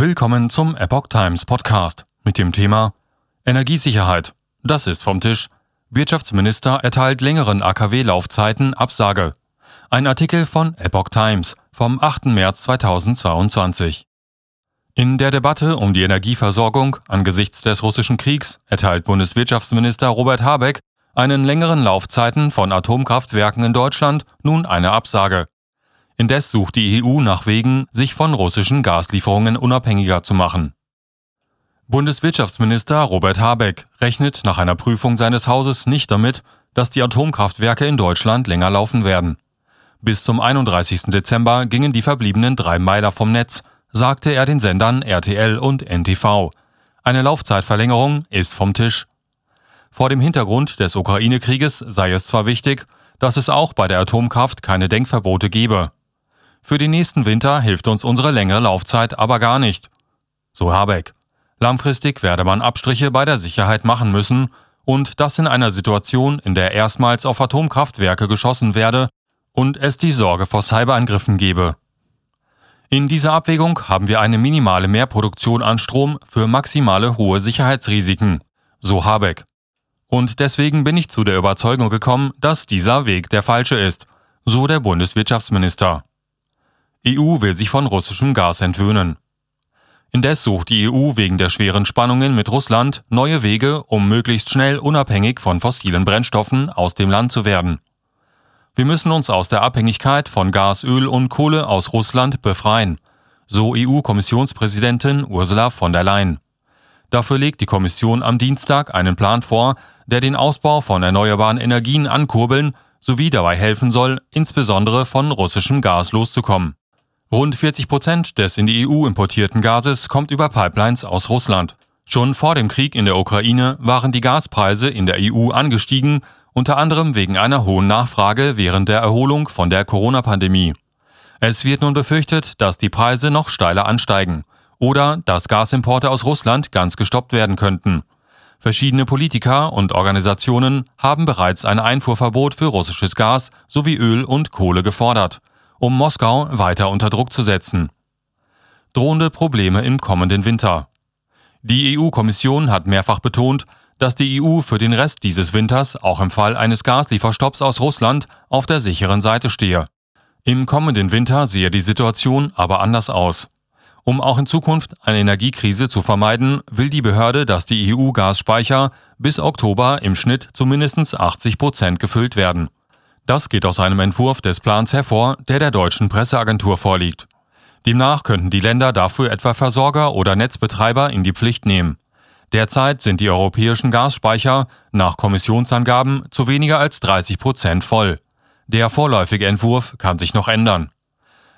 Willkommen zum Epoch Times Podcast mit dem Thema Energiesicherheit. Das ist vom Tisch. Wirtschaftsminister erteilt längeren AKW-Laufzeiten Absage. Ein Artikel von Epoch Times vom 8. März 2022. In der Debatte um die Energieversorgung angesichts des russischen Kriegs erteilt Bundeswirtschaftsminister Robert Habeck einen längeren Laufzeiten von Atomkraftwerken in Deutschland nun eine Absage. Indes sucht die EU nach Wegen, sich von russischen Gaslieferungen unabhängiger zu machen. Bundeswirtschaftsminister Robert Habeck rechnet nach einer Prüfung seines Hauses nicht damit, dass die Atomkraftwerke in Deutschland länger laufen werden. Bis zum 31. Dezember gingen die verbliebenen drei Meiler vom Netz, sagte er den Sendern RTL und NTV. Eine Laufzeitverlängerung ist vom Tisch. Vor dem Hintergrund des Ukraine-Krieges sei es zwar wichtig, dass es auch bei der Atomkraft keine Denkverbote gebe. Für den nächsten Winter hilft uns unsere längere Laufzeit aber gar nicht. So Habeck. Langfristig werde man Abstriche bei der Sicherheit machen müssen und das in einer Situation, in der erstmals auf Atomkraftwerke geschossen werde und es die Sorge vor Cyberangriffen gebe. In dieser Abwägung haben wir eine minimale Mehrproduktion an Strom für maximale hohe Sicherheitsrisiken, so Habeck. Und deswegen bin ich zu der Überzeugung gekommen, dass dieser Weg der falsche ist, so der Bundeswirtschaftsminister. EU will sich von russischem Gas entwöhnen. Indes sucht die EU wegen der schweren Spannungen mit Russland neue Wege, um möglichst schnell unabhängig von fossilen Brennstoffen aus dem Land zu werden. Wir müssen uns aus der Abhängigkeit von Gas, Öl und Kohle aus Russland befreien, so EU-Kommissionspräsidentin Ursula von der Leyen. Dafür legt die Kommission am Dienstag einen Plan vor, der den Ausbau von erneuerbaren Energien ankurbeln sowie dabei helfen soll, insbesondere von russischem Gas loszukommen. Rund 40 Prozent des in die EU importierten Gases kommt über Pipelines aus Russland. Schon vor dem Krieg in der Ukraine waren die Gaspreise in der EU angestiegen, unter anderem wegen einer hohen Nachfrage während der Erholung von der Corona-Pandemie. Es wird nun befürchtet, dass die Preise noch steiler ansteigen oder dass Gasimporte aus Russland ganz gestoppt werden könnten. Verschiedene Politiker und Organisationen haben bereits ein Einfuhrverbot für russisches Gas sowie Öl und Kohle gefordert um Moskau weiter unter Druck zu setzen. Drohende Probleme im kommenden Winter. Die EU-Kommission hat mehrfach betont, dass die EU für den Rest dieses Winters auch im Fall eines Gaslieferstopps aus Russland auf der sicheren Seite stehe. Im kommenden Winter sehe die Situation aber anders aus. Um auch in Zukunft eine Energiekrise zu vermeiden, will die Behörde, dass die EU-Gasspeicher bis Oktober im Schnitt zu mindestens 80 Prozent gefüllt werden. Das geht aus einem Entwurf des Plans hervor, der der deutschen Presseagentur vorliegt. Demnach könnten die Länder dafür etwa Versorger oder Netzbetreiber in die Pflicht nehmen. Derzeit sind die europäischen Gasspeicher nach Kommissionsangaben zu weniger als 30 Prozent voll. Der vorläufige Entwurf kann sich noch ändern.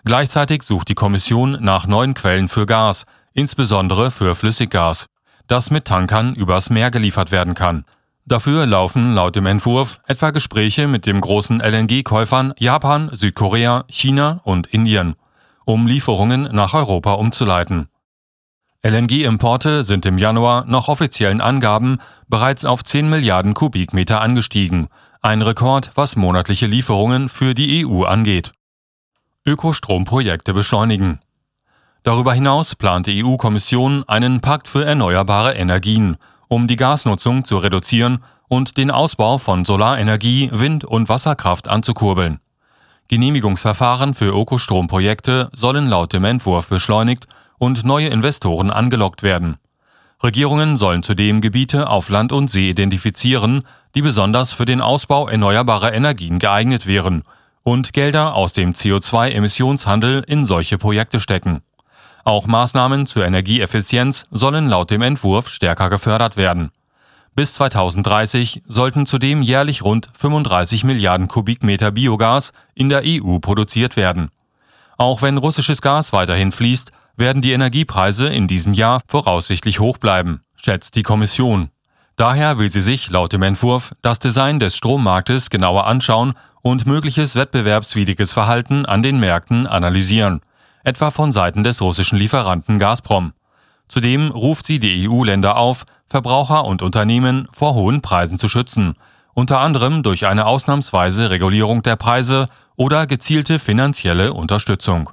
Gleichzeitig sucht die Kommission nach neuen Quellen für Gas, insbesondere für Flüssiggas, das mit Tankern übers Meer geliefert werden kann. Dafür laufen laut dem Entwurf etwa Gespräche mit den großen LNG-Käufern Japan, Südkorea, China und Indien, um Lieferungen nach Europa umzuleiten. LNG-Importe sind im Januar nach offiziellen Angaben bereits auf 10 Milliarden Kubikmeter angestiegen, ein Rekord, was monatliche Lieferungen für die EU angeht. Ökostromprojekte beschleunigen. Darüber hinaus plant die EU-Kommission einen Pakt für erneuerbare Energien um die Gasnutzung zu reduzieren und den Ausbau von Solarenergie, Wind- und Wasserkraft anzukurbeln. Genehmigungsverfahren für Ökostromprojekte sollen laut dem Entwurf beschleunigt und neue Investoren angelockt werden. Regierungen sollen zudem Gebiete auf Land und See identifizieren, die besonders für den Ausbau erneuerbarer Energien geeignet wären und Gelder aus dem CO2-Emissionshandel in solche Projekte stecken. Auch Maßnahmen zur Energieeffizienz sollen laut dem Entwurf stärker gefördert werden. Bis 2030 sollten zudem jährlich rund 35 Milliarden Kubikmeter Biogas in der EU produziert werden. Auch wenn russisches Gas weiterhin fließt, werden die Energiepreise in diesem Jahr voraussichtlich hoch bleiben, schätzt die Kommission. Daher will sie sich laut dem Entwurf das Design des Strommarktes genauer anschauen und mögliches wettbewerbswidriges Verhalten an den Märkten analysieren etwa von Seiten des russischen Lieferanten Gazprom. Zudem ruft sie die EU-Länder auf, Verbraucher und Unternehmen vor hohen Preisen zu schützen, unter anderem durch eine ausnahmsweise Regulierung der Preise oder gezielte finanzielle Unterstützung